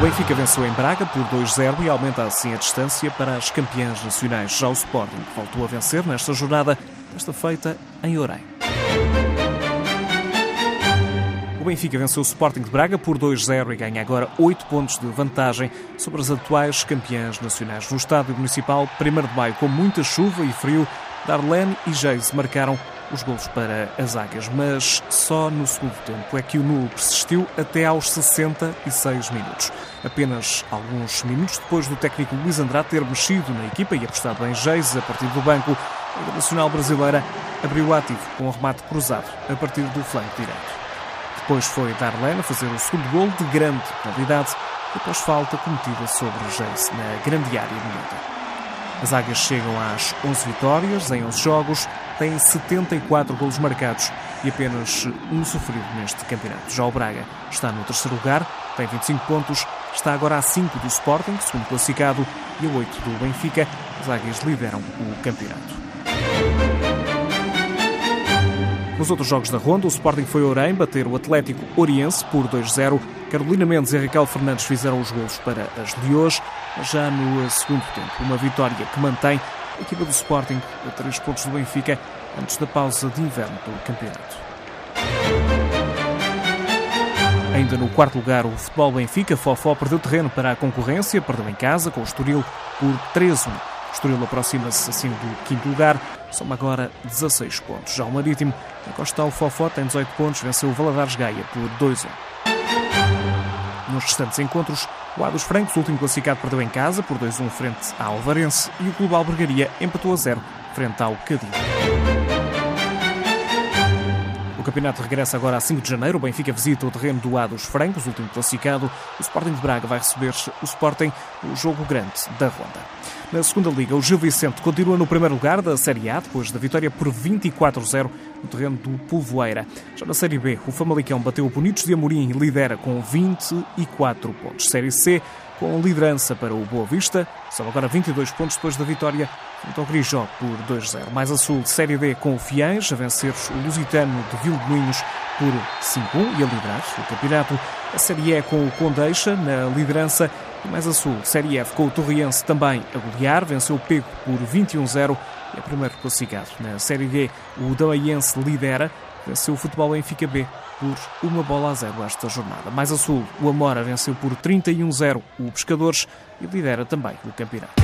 Benfica venceu em Braga por 2-0 e aumenta assim a distância para as campeãs nacionais. Já o Sporting voltou a vencer nesta jornada, esta feita em Orem. O Benfica venceu o Sporting de Braga por 2-0 e ganha agora 8 pontos de vantagem sobre as atuais campeãs nacionais. No estádio municipal, 1 de maio, com muita chuva e frio, Darlene e Geise marcaram os gols para as Águias, mas só no segundo tempo é que o nulo persistiu até aos 66 minutos. Apenas alguns minutos depois do técnico Luís Andrade ter mexido na equipa e apostado em Geise a partir do banco, a Nacional Brasileira abriu o ativo com um remate cruzado a partir do flanco direito. Depois foi Darlene a fazer o segundo gol de grande qualidade, após falta cometida sobre Jace na grande área minuta. As Águias chegam às 11 vitórias em 11 jogos, têm 74 golos marcados e apenas um sofrido neste campeonato. Já o Braga está no terceiro lugar, tem 25 pontos, está agora a 5 do Sporting, segundo classificado, e a 8 do Benfica. As Águias lideram o campeonato. Nos outros jogos da ronda, o Sporting foi Orem bater o Atlético Oriense por 2-0. Carolina Mendes e Raquel Fernandes fizeram os golos para as Leões, já no segundo tempo. Uma vitória que mantém a equipa do Sporting a três pontos do Benfica antes da pausa de inverno do campeonato. Ainda no quarto lugar, o Futebol Benfica, Fofó perdeu terreno para a concorrência, perdeu em casa com o Estoril por 3-1. O Estoril aproxima-se assim do quinto lugar, soma agora 16 pontos. Já o Marítimo, encosta o Fofó, tem 18 pontos, venceu o Valadares Gaia por 2-1. Nos restantes encontros, o A dos Francos, último classificado, perdeu em casa por 2-1 frente ao Alvarense e o Clube Albergaria empatou a 0 frente ao Cadinho. O campeonato regressa agora a 5 de janeiro. O Benfica visita o terreno do A dos Francos, último classificado. O Sporting de Braga vai receber o Sporting no jogo grande da Ronda. Na segunda liga, o Gil Vicente continua no primeiro lugar da Série A, depois da vitória por 24-0 no terreno do Polvoeira. Já na Série B, o Famalicão bateu o Bonitos de Amorim e lidera com 24 pontos. Série C, com liderança para o Boa Vista, são agora 22 pontos depois da vitória frente ao Grijó por 2-0. Mais a sul, Série D com o Fiães, a vencer o Lusitano de Vilmoinhos por 5-1 e a liderar o campeonato. A Série E com o Condeixa na liderança e mais a sul, Série F com o Torriense também a golear, venceu o Pego por 21-0 e é primeiro classificado. Na Série D, o Damaiense lidera, venceu o Futebol Benfica B por uma bola a zero esta jornada. Mais a sul, o Amora venceu por 31-0 o Pescadores e lidera também o campeonato.